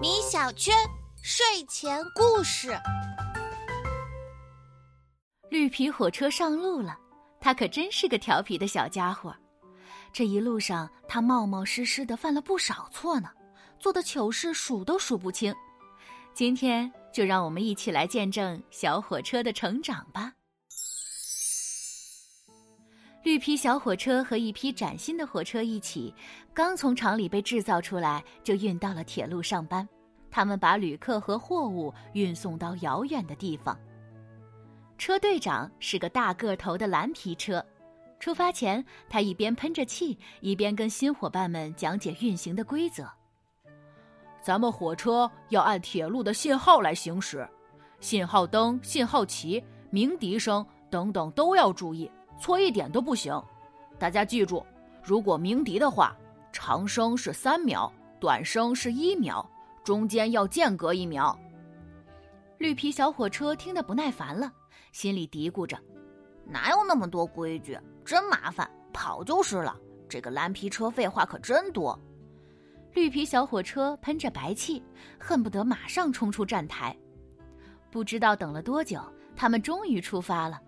米小圈睡前故事：绿皮火车上路了，它可真是个调皮的小家伙。这一路上，他冒冒失失的犯了不少错呢，做的糗事数都数不清。今天就让我们一起来见证小火车的成长吧。绿皮小火车和一批崭新的火车一起，刚从厂里被制造出来，就运到了铁路上班。他们把旅客和货物运送到遥远的地方。车队长是个大个头的蓝皮车。出发前，他一边喷着气，一边跟新伙伴们讲解运行的规则。咱们火车要按铁路的信号来行驶，信号灯、信号旗、鸣笛声等等都要注意。错一点都不行，大家记住，如果鸣笛的话，长声是三秒，短声是一秒，中间要间隔一秒。绿皮小火车听得不耐烦了，心里嘀咕着：“哪有那么多规矩，真麻烦，跑就是了。”这个蓝皮车废话可真多。绿皮小火车喷着白气，恨不得马上冲出站台。不知道等了多久，他们终于出发了。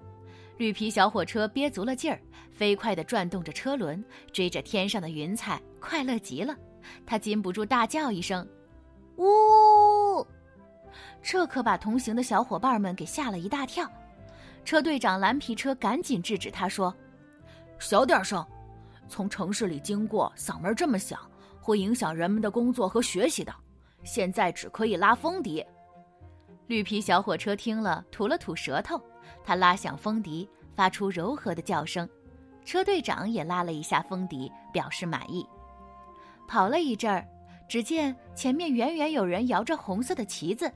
绿皮小火车憋足了劲儿，飞快地转动着车轮，追着天上的云彩，快乐极了。他禁不住大叫一声：“呜！”这可把同行的小伙伴们给吓了一大跳。车队长蓝皮车赶紧制止他说：“小点声，从城市里经过，嗓门这么响，会影响人们的工作和学习的。现在只可以拉风笛。”绿皮小火车听了，吐了吐舌头。他拉响风笛，发出柔和的叫声。车队长也拉了一下风笛，表示满意。跑了一阵儿，只见前面远远有人摇着红色的旗子。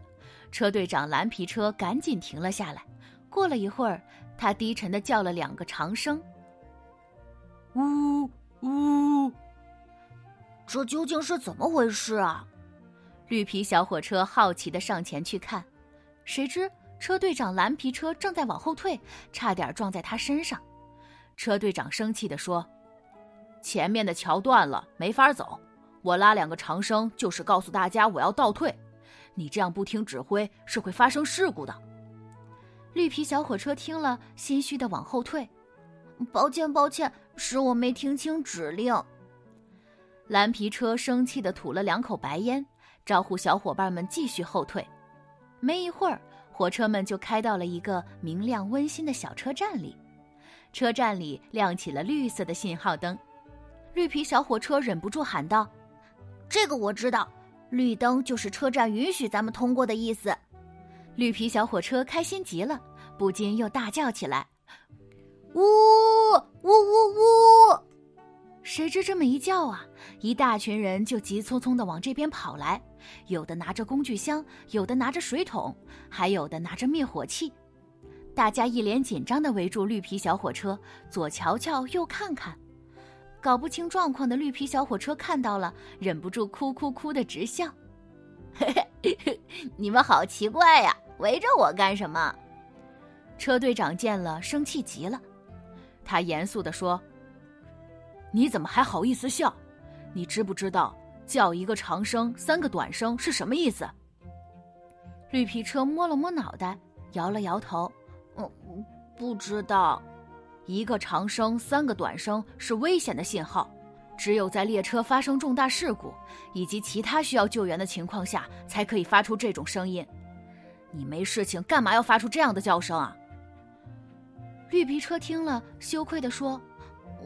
车队长蓝皮车赶紧停了下来。过了一会儿，他低沉的叫了两个长声：“呜呜！”这究竟是怎么回事啊？绿皮小火车好奇的上前去看，谁知。车队长蓝皮车正在往后退，差点撞在他身上。车队长生气地说：“前面的桥断了，没法走。我拉两个长声，就是告诉大家我要倒退。你这样不听指挥，是会发生事故的。”绿皮小火车听了，心虚的往后退：“抱歉，抱歉，是我没听清指令。”蓝皮车生气的吐了两口白烟，招呼小伙伴们继续后退。没一会儿。火车们就开到了一个明亮温馨的小车站里，车站里亮起了绿色的信号灯。绿皮小火车忍不住喊道：“这个我知道，绿灯就是车站允许咱们通过的意思。”绿皮小火车开心极了，不禁又大叫起来：“呜呜呜呜！”谁知这么一叫啊，一大群人就急匆匆地往这边跑来。有的拿着工具箱，有的拿着水桶，还有的拿着灭火器。大家一脸紧张地围住绿皮小火车，左瞧瞧，右看看。搞不清状况的绿皮小火车看到了，忍不住哭哭哭的直笑。嘿嘿嘿，你们好奇怪呀，围着我干什么？车队长见了，生气极了。他严肃地说：“你怎么还好意思笑？你知不知道？”叫一个长声，三个短声是什么意思？绿皮车摸了摸脑袋，摇了摇头，嗯，不知道。一个长声，三个短声是危险的信号，只有在列车发生重大事故以及其他需要救援的情况下，才可以发出这种声音。你没事情，干嘛要发出这样的叫声啊？绿皮车听了，羞愧地说：“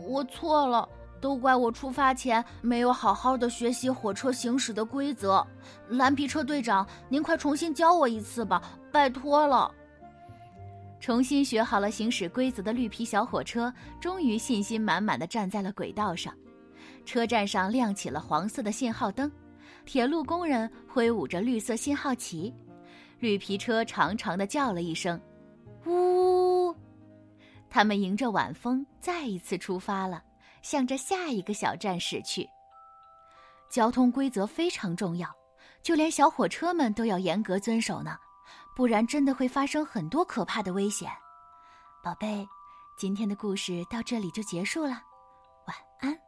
我错了。”都怪我出发前没有好好的学习火车行驶的规则，蓝皮车队长，您快重新教我一次吧，拜托了。重新学好了行驶规则的绿皮小火车，终于信心满满的站在了轨道上。车站上亮起了黄色的信号灯，铁路工人挥舞着绿色信号旗，绿皮车长长的叫了一声，呜，他们迎着晚风再一次出发了。向着下一个小站驶去。交通规则非常重要，就连小火车们都要严格遵守呢，不然真的会发生很多可怕的危险。宝贝，今天的故事到这里就结束了，晚安。